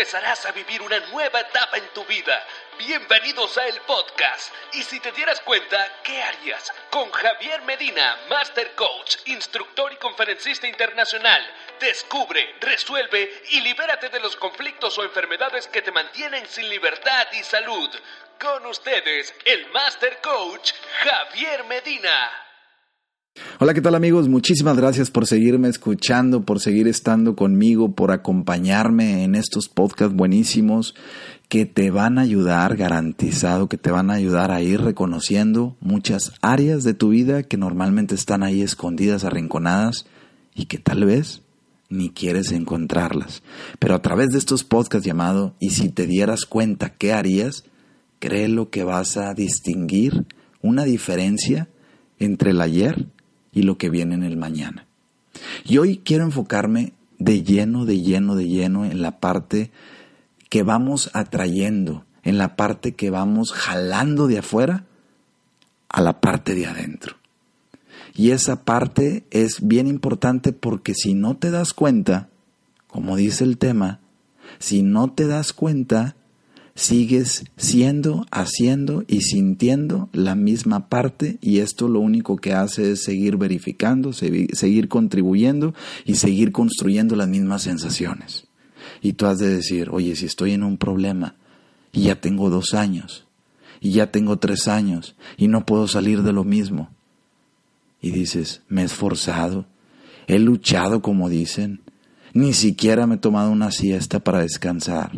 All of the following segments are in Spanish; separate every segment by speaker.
Speaker 1: empezarás a vivir una nueva etapa en tu vida. Bienvenidos a el podcast. Y si te dieras cuenta, ¿qué harías? Con Javier Medina, Master Coach, instructor y conferencista internacional. Descubre, resuelve y libérate de los conflictos o enfermedades que te mantienen sin libertad y salud. Con ustedes, el Master Coach, Javier Medina.
Speaker 2: Hola, ¿qué tal amigos? Muchísimas gracias por seguirme escuchando, por seguir estando conmigo, por acompañarme en estos podcasts buenísimos que te van a ayudar, garantizado, que te van a ayudar a ir reconociendo muchas áreas de tu vida que normalmente están ahí escondidas, arrinconadas y que tal vez ni quieres encontrarlas. Pero a través de estos podcasts llamado Y si te dieras cuenta, ¿qué harías? Créelo que vas a distinguir una diferencia entre el ayer y lo que viene en el mañana. Y hoy quiero enfocarme de lleno, de lleno, de lleno en la parte que vamos atrayendo, en la parte que vamos jalando de afuera a la parte de adentro. Y esa parte es bien importante porque si no te das cuenta, como dice el tema, si no te das cuenta, sigues siendo, haciendo y sintiendo la misma parte y esto lo único que hace es seguir verificando, seguir contribuyendo y seguir construyendo las mismas sensaciones. Y tú has de decir, oye, si estoy en un problema y ya tengo dos años y ya tengo tres años y no puedo salir de lo mismo. Y dices, me he esforzado, he luchado como dicen, ni siquiera me he tomado una siesta para descansar.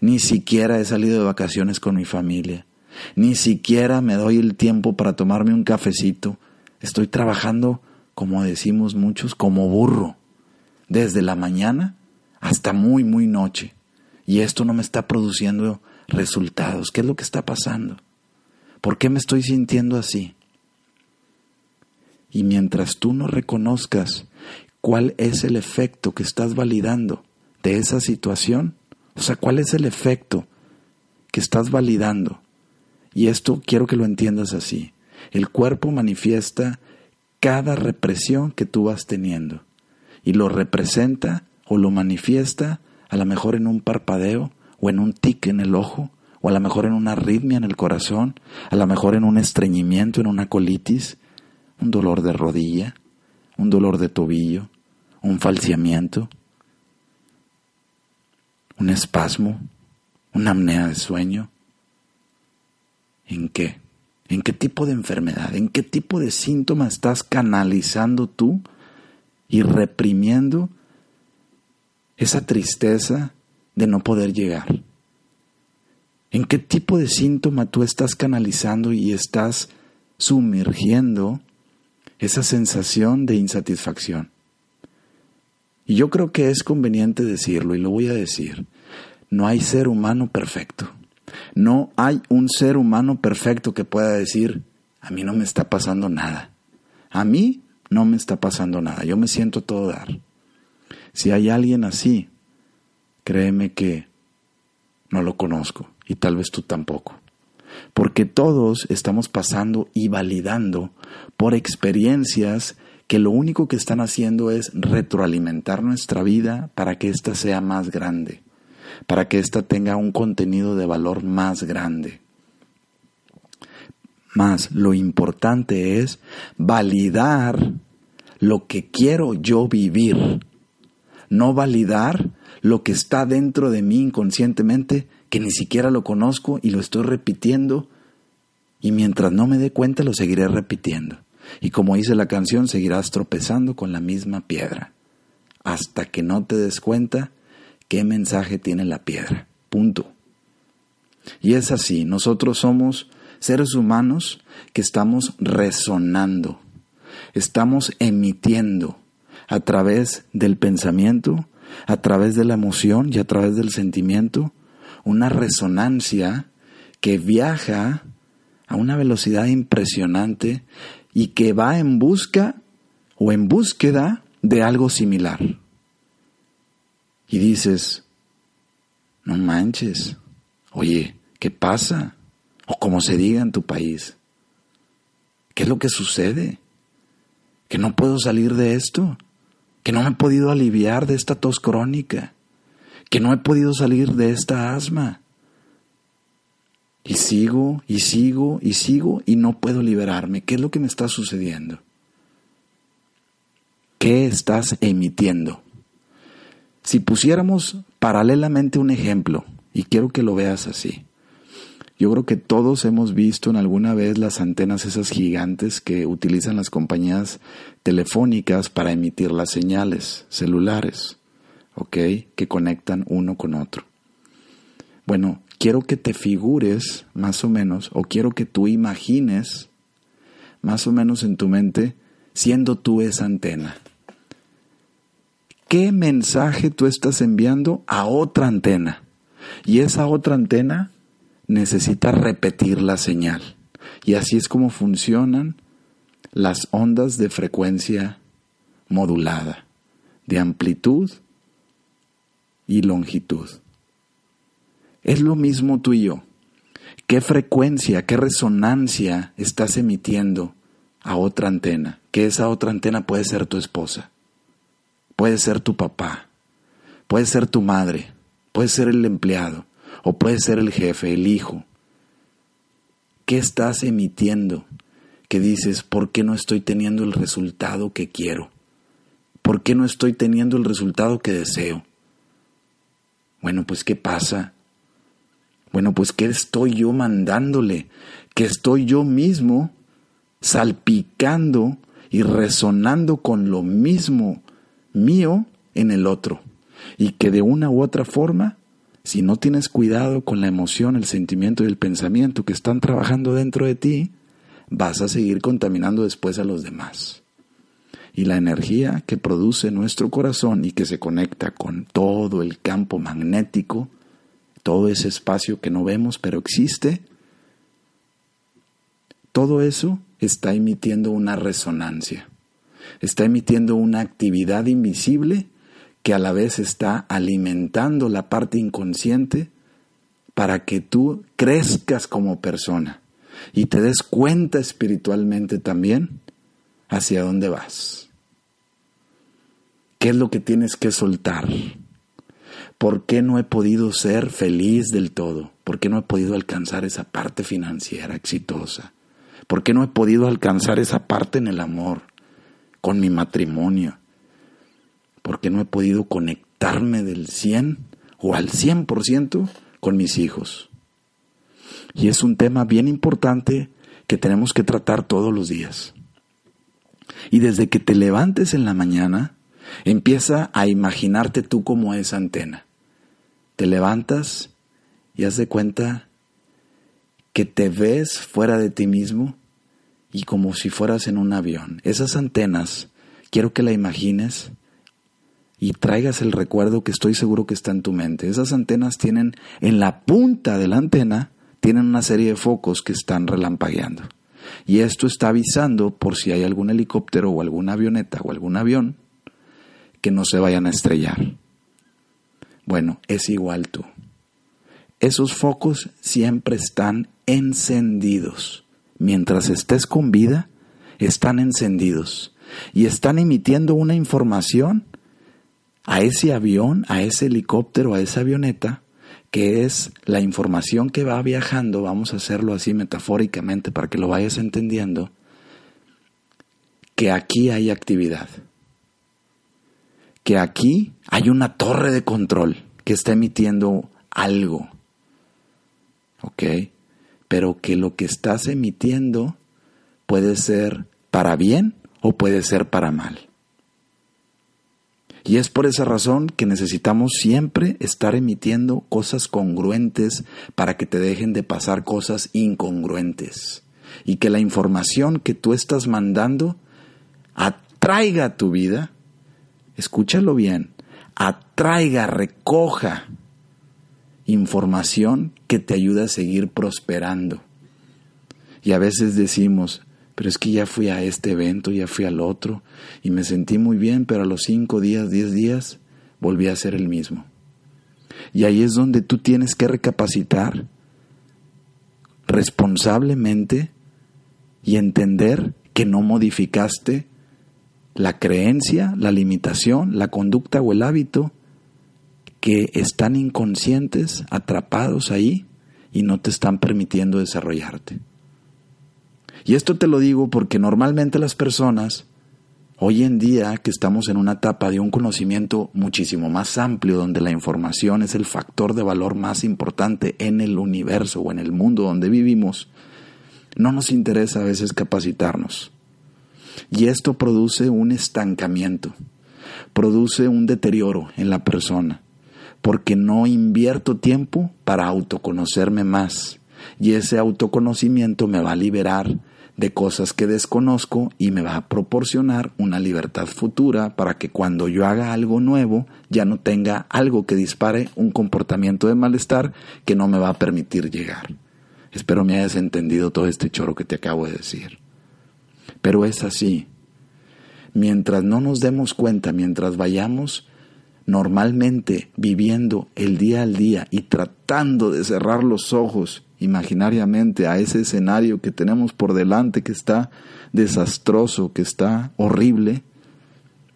Speaker 2: Ni siquiera he salido de vacaciones con mi familia. Ni siquiera me doy el tiempo para tomarme un cafecito. Estoy trabajando, como decimos muchos, como burro. Desde la mañana hasta muy, muy noche. Y esto no me está produciendo resultados. ¿Qué es lo que está pasando? ¿Por qué me estoy sintiendo así? Y mientras tú no reconozcas cuál es el efecto que estás validando de esa situación, o sea, cuál es el efecto que estás validando. Y esto quiero que lo entiendas así. El cuerpo manifiesta cada represión que tú vas teniendo y lo representa o lo manifiesta a lo mejor en un parpadeo o en un tic en el ojo o a lo mejor en una arritmia en el corazón, a lo mejor en un estreñimiento, en una colitis, un dolor de rodilla, un dolor de tobillo, un falseamiento, un espasmo, una apnea de sueño. ¿En qué? ¿En qué tipo de enfermedad? ¿En qué tipo de síntoma estás canalizando tú y reprimiendo esa tristeza de no poder llegar? ¿En qué tipo de síntoma tú estás canalizando y estás sumergiendo esa sensación de insatisfacción? Y yo creo que es conveniente decirlo y lo voy a decir. No hay ser humano perfecto. No hay un ser humano perfecto que pueda decir, a mí no me está pasando nada. A mí no me está pasando nada. Yo me siento todo dar. Si hay alguien así, créeme que no lo conozco y tal vez tú tampoco. Porque todos estamos pasando y validando por experiencias que lo único que están haciendo es retroalimentar nuestra vida para que ésta sea más grande, para que ésta tenga un contenido de valor más grande. Más, lo importante es validar lo que quiero yo vivir, no validar lo que está dentro de mí inconscientemente, que ni siquiera lo conozco y lo estoy repitiendo, y mientras no me dé cuenta lo seguiré repitiendo. Y como dice la canción, seguirás tropezando con la misma piedra, hasta que no te des cuenta qué mensaje tiene la piedra. Punto. Y es así, nosotros somos seres humanos que estamos resonando, estamos emitiendo a través del pensamiento, a través de la emoción y a través del sentimiento, una resonancia que viaja a una velocidad impresionante y que va en busca o en búsqueda de algo similar. Y dices, no manches, oye, ¿qué pasa? O como se diga en tu país, ¿qué es lo que sucede? Que no puedo salir de esto, que no me he podido aliviar de esta tos crónica, que no he podido salir de esta asma. Y sigo, y sigo, y sigo, y no puedo liberarme. ¿Qué es lo que me está sucediendo? ¿Qué estás emitiendo? Si pusiéramos paralelamente un ejemplo, y quiero que lo veas así, yo creo que todos hemos visto en alguna vez las antenas esas gigantes que utilizan las compañías telefónicas para emitir las señales celulares, ¿ok? Que conectan uno con otro. Bueno, quiero que te figures más o menos, o quiero que tú imagines más o menos en tu mente siendo tú esa antena. ¿Qué mensaje tú estás enviando a otra antena? Y esa otra antena necesita repetir la señal. Y así es como funcionan las ondas de frecuencia modulada, de amplitud y longitud. Es lo mismo tú y yo. ¿Qué frecuencia, qué resonancia estás emitiendo a otra antena? Que esa otra antena puede ser tu esposa, puede ser tu papá, puede ser tu madre, puede ser el empleado, o puede ser el jefe, el hijo. ¿Qué estás emitiendo? Que dices, ¿por qué no estoy teniendo el resultado que quiero? ¿Por qué no estoy teniendo el resultado que deseo? Bueno, pues ¿qué pasa? Bueno, pues ¿qué estoy yo mandándole? Que estoy yo mismo salpicando y resonando con lo mismo mío en el otro. Y que de una u otra forma si no tienes cuidado con la emoción, el sentimiento y el pensamiento que están trabajando dentro de ti, vas a seguir contaminando después a los demás. Y la energía que produce nuestro corazón y que se conecta con todo el campo magnético, todo ese espacio que no vemos pero existe, todo eso está emitiendo una resonancia, está emitiendo una actividad invisible que a la vez está alimentando la parte inconsciente para que tú crezcas como persona y te des cuenta espiritualmente también hacia dónde vas. ¿Qué es lo que tienes que soltar? ¿Por qué no he podido ser feliz del todo? ¿Por qué no he podido alcanzar esa parte financiera exitosa? ¿Por qué no he podido alcanzar esa parte en el amor, con mi matrimonio? porque no he podido conectarme del 100 o al 100% con mis hijos. Y es un tema bien importante que tenemos que tratar todos los días. Y desde que te levantes en la mañana, empieza a imaginarte tú como esa antena. Te levantas y haz de cuenta que te ves fuera de ti mismo y como si fueras en un avión. Esas antenas, quiero que la imagines y traigas el recuerdo que estoy seguro que está en tu mente. Esas antenas tienen, en la punta de la antena, tienen una serie de focos que están relampagueando. Y esto está avisando por si hay algún helicóptero o alguna avioneta o algún avión que no se vayan a estrellar. Bueno, es igual tú. Esos focos siempre están encendidos. Mientras estés con vida, están encendidos y están emitiendo una información a ese avión, a ese helicóptero, a esa avioneta, que es la información que va viajando, vamos a hacerlo así metafóricamente para que lo vayas entendiendo, que aquí hay actividad, que aquí hay una torre de control que está emitiendo algo, ¿ok? Pero que lo que estás emitiendo puede ser para bien o puede ser para mal. Y es por esa razón que necesitamos siempre estar emitiendo cosas congruentes para que te dejen de pasar cosas incongruentes. Y que la información que tú estás mandando atraiga a tu vida escúchalo bien, atraiga, recoja información que te ayude a seguir prosperando. Y a veces decimos, pero es que ya fui a este evento, ya fui al otro, y me sentí muy bien, pero a los cinco días, diez días, volví a ser el mismo. Y ahí es donde tú tienes que recapacitar responsablemente y entender que no modificaste la creencia, la limitación, la conducta o el hábito que están inconscientes, atrapados ahí y no te están permitiendo desarrollarte. Y esto te lo digo porque normalmente las personas, hoy en día que estamos en una etapa de un conocimiento muchísimo más amplio, donde la información es el factor de valor más importante en el universo o en el mundo donde vivimos, no nos interesa a veces capacitarnos. Y esto produce un estancamiento, produce un deterioro en la persona, porque no invierto tiempo para autoconocerme más. Y ese autoconocimiento me va a liberar de cosas que desconozco y me va a proporcionar una libertad futura para que cuando yo haga algo nuevo ya no tenga algo que dispare un comportamiento de malestar que no me va a permitir llegar. Espero me hayas entendido todo este choro que te acabo de decir. Pero es así. Mientras no nos demos cuenta, mientras vayamos normalmente viviendo el día al día y tratando de cerrar los ojos imaginariamente a ese escenario que tenemos por delante que está desastroso, que está horrible,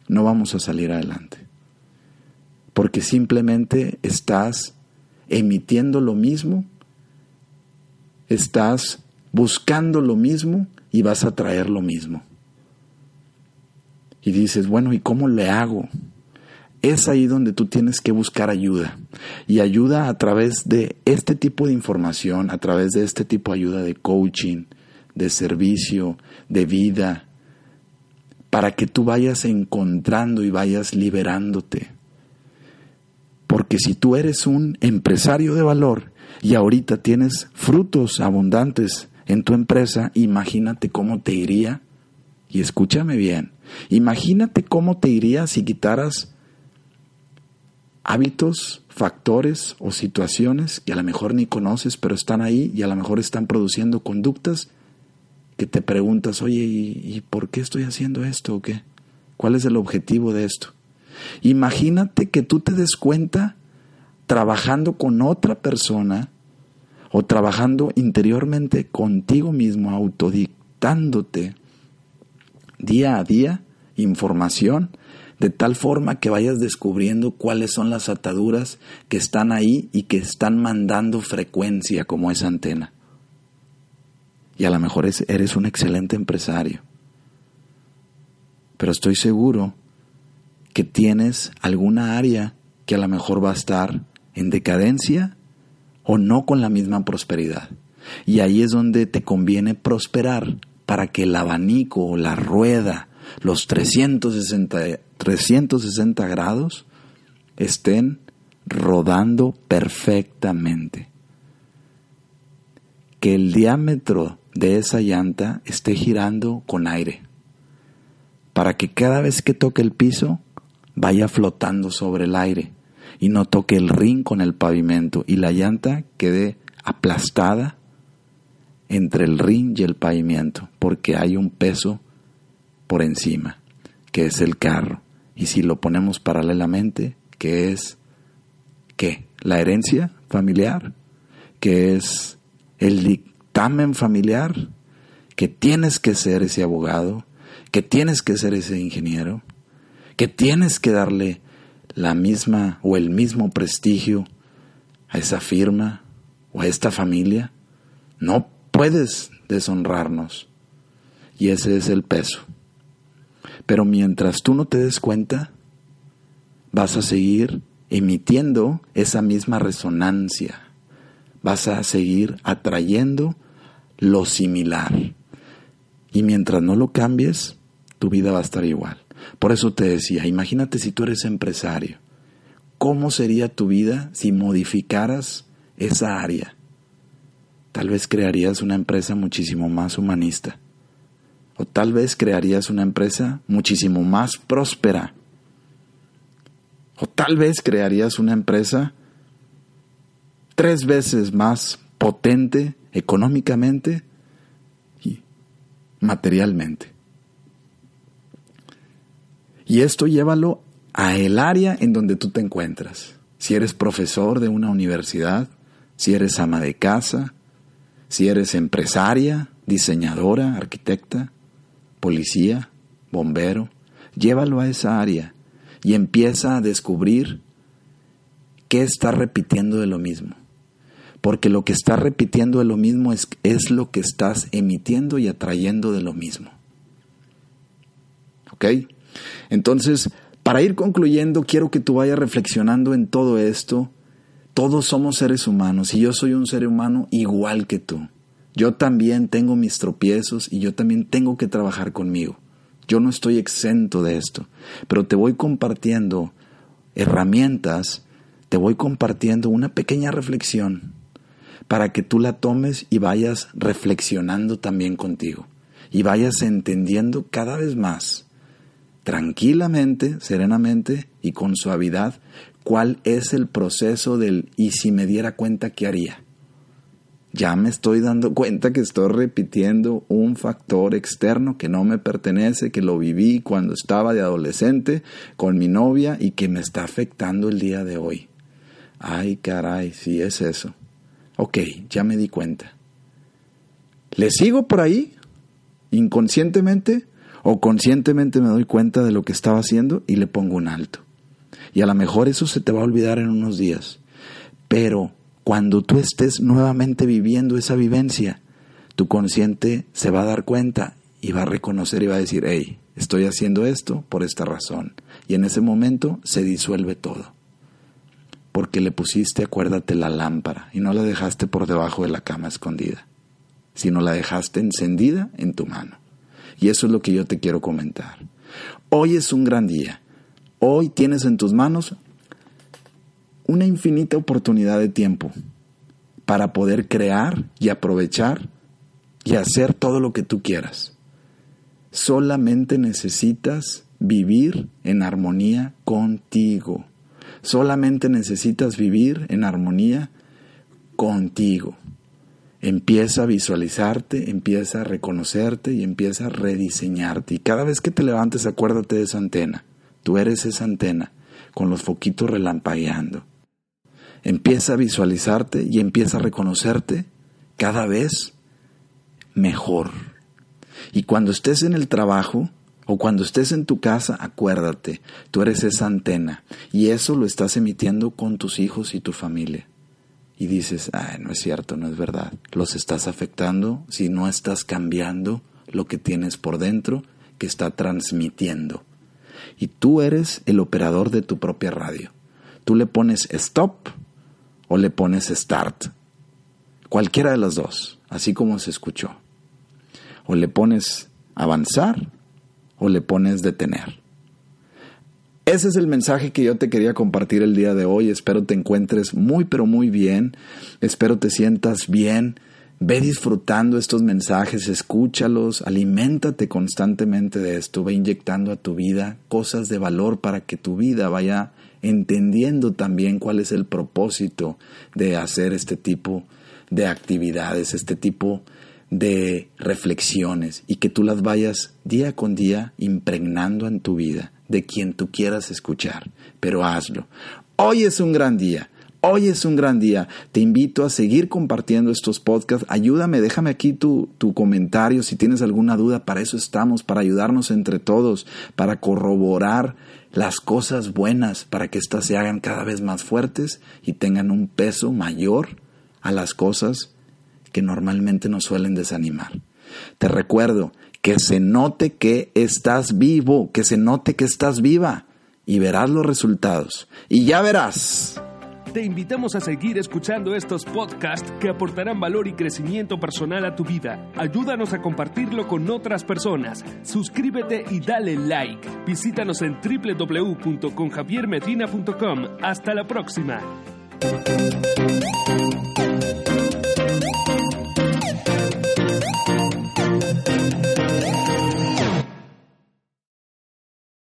Speaker 2: no vamos a salir adelante. Porque simplemente estás emitiendo lo mismo, estás buscando lo mismo y vas a traer lo mismo. Y dices, bueno, ¿y cómo le hago? es ahí donde tú tienes que buscar ayuda. Y ayuda a través de este tipo de información, a través de este tipo de ayuda de coaching, de servicio, de vida, para que tú vayas encontrando y vayas liberándote. Porque si tú eres un empresario de valor y ahorita tienes frutos abundantes en tu empresa, imagínate cómo te iría, y escúchame bien, imagínate cómo te iría si quitaras hábitos, factores o situaciones que a lo mejor ni conoces, pero están ahí y a lo mejor están produciendo conductas que te preguntas, oye, ¿y, por qué estoy haciendo esto o qué? ¿Cuál es el objetivo de esto? Imagínate que tú te des cuenta trabajando con otra persona o trabajando interiormente contigo mismo, autodictándote día a día información de tal forma que vayas descubriendo cuáles son las ataduras que están ahí y que están mandando frecuencia como esa antena. Y a lo mejor eres un excelente empresario, pero estoy seguro que tienes alguna área que a lo mejor va a estar en decadencia o no con la misma prosperidad. Y ahí es donde te conviene prosperar para que el abanico o la rueda, los 360 360 grados estén rodando perfectamente. Que el diámetro de esa llanta esté girando con aire, para que cada vez que toque el piso vaya flotando sobre el aire y no toque el ring con el pavimento y la llanta quede aplastada entre el ring y el pavimento, porque hay un peso por encima, que es el carro. Y si lo ponemos paralelamente, ¿qué es qué? La herencia familiar, que es el dictamen familiar, que tienes que ser ese abogado, que tienes que ser ese ingeniero, que tienes que darle la misma o el mismo prestigio a esa firma o a esta familia. No puedes deshonrarnos. Y ese es el peso. Pero mientras tú no te des cuenta, vas a seguir emitiendo esa misma resonancia. Vas a seguir atrayendo lo similar. Y mientras no lo cambies, tu vida va a estar igual. Por eso te decía, imagínate si tú eres empresario. ¿Cómo sería tu vida si modificaras esa área? Tal vez crearías una empresa muchísimo más humanista o tal vez crearías una empresa muchísimo más próspera, O tal vez crearías una empresa tres veces más potente económicamente y materialmente. Y esto llévalo a el área en donde tú te encuentras. Si eres profesor de una universidad, si eres ama de casa, si eres empresaria, diseñadora, arquitecta, policía, bombero, llévalo a esa área y empieza a descubrir qué está repitiendo de lo mismo. Porque lo que estás repitiendo de lo mismo es, es lo que estás emitiendo y atrayendo de lo mismo. ¿Ok? Entonces, para ir concluyendo, quiero que tú vayas reflexionando en todo esto. Todos somos seres humanos y yo soy un ser humano igual que tú. Yo también tengo mis tropiezos y yo también tengo que trabajar conmigo. Yo no estoy exento de esto, pero te voy compartiendo herramientas, te voy compartiendo una pequeña reflexión para que tú la tomes y vayas reflexionando también contigo y vayas entendiendo cada vez más tranquilamente, serenamente y con suavidad cuál es el proceso del y si me diera cuenta qué haría. Ya me estoy dando cuenta que estoy repitiendo un factor externo que no me pertenece, que lo viví cuando estaba de adolescente con mi novia y que me está afectando el día de hoy. Ay, caray, si es eso. Ok, ya me di cuenta. ¿Le sigo por ahí? Inconscientemente o conscientemente me doy cuenta de lo que estaba haciendo y le pongo un alto. Y a lo mejor eso se te va a olvidar en unos días. Pero cuando tú estés nuevamente viviendo esa vivencia, tu consciente se va a dar cuenta y va a reconocer y va a decir, hey, estoy haciendo esto por esta razón. Y en ese momento se disuelve todo. Porque le pusiste, acuérdate, la lámpara y no la dejaste por debajo de la cama escondida, sino la dejaste encendida en tu mano. Y eso es lo que yo te quiero comentar. Hoy es un gran día. Hoy tienes en tus manos una infinita oportunidad de tiempo para poder crear y aprovechar y hacer todo lo que tú quieras. Solamente necesitas vivir en armonía contigo. Solamente necesitas vivir en armonía contigo. Empieza a visualizarte, empieza a reconocerte y empieza a rediseñarte. Y cada vez que te levantes, acuérdate de esa antena. Tú eres esa antena, con los foquitos relampagueando. Empieza a visualizarte y empieza a reconocerte cada vez mejor. Y cuando estés en el trabajo o cuando estés en tu casa, acuérdate, tú eres esa antena y eso lo estás emitiendo con tus hijos y tu familia y dices, ah, no es cierto, no es verdad. Los estás afectando si no estás cambiando lo que tienes por dentro que está transmitiendo. Y tú eres el operador de tu propia radio. Tú le pones stop o le pones start. Cualquiera de las dos, así como se escuchó. O le pones avanzar o le pones detener. Ese es el mensaje que yo te quería compartir el día de hoy. Espero te encuentres muy, pero muy bien. Espero te sientas bien. Ve disfrutando estos mensajes, escúchalos, aliméntate constantemente de esto, ve inyectando a tu vida cosas de valor para que tu vida vaya entendiendo también cuál es el propósito de hacer este tipo de actividades, este tipo de reflexiones y que tú las vayas día con día impregnando en tu vida de quien tú quieras escuchar, pero hazlo. Hoy es un gran día. Hoy es un gran día. Te invito a seguir compartiendo estos podcasts. Ayúdame, déjame aquí tu, tu, comentario si tienes alguna duda. Para eso estamos, para ayudarnos entre todos, para corroborar las cosas buenas, para que éstas se hagan cada vez más fuertes y tengan un peso mayor a las cosas que normalmente nos suelen desanimar. Te recuerdo, que se note que estás vivo, que se note que estás viva y verás los resultados. Y ya verás.
Speaker 1: Te invitamos a seguir escuchando estos podcasts que aportarán valor y crecimiento personal a tu vida. Ayúdanos a compartirlo con otras personas. Suscríbete y dale like. Visítanos en www.conjaviermedina.com. Hasta la próxima.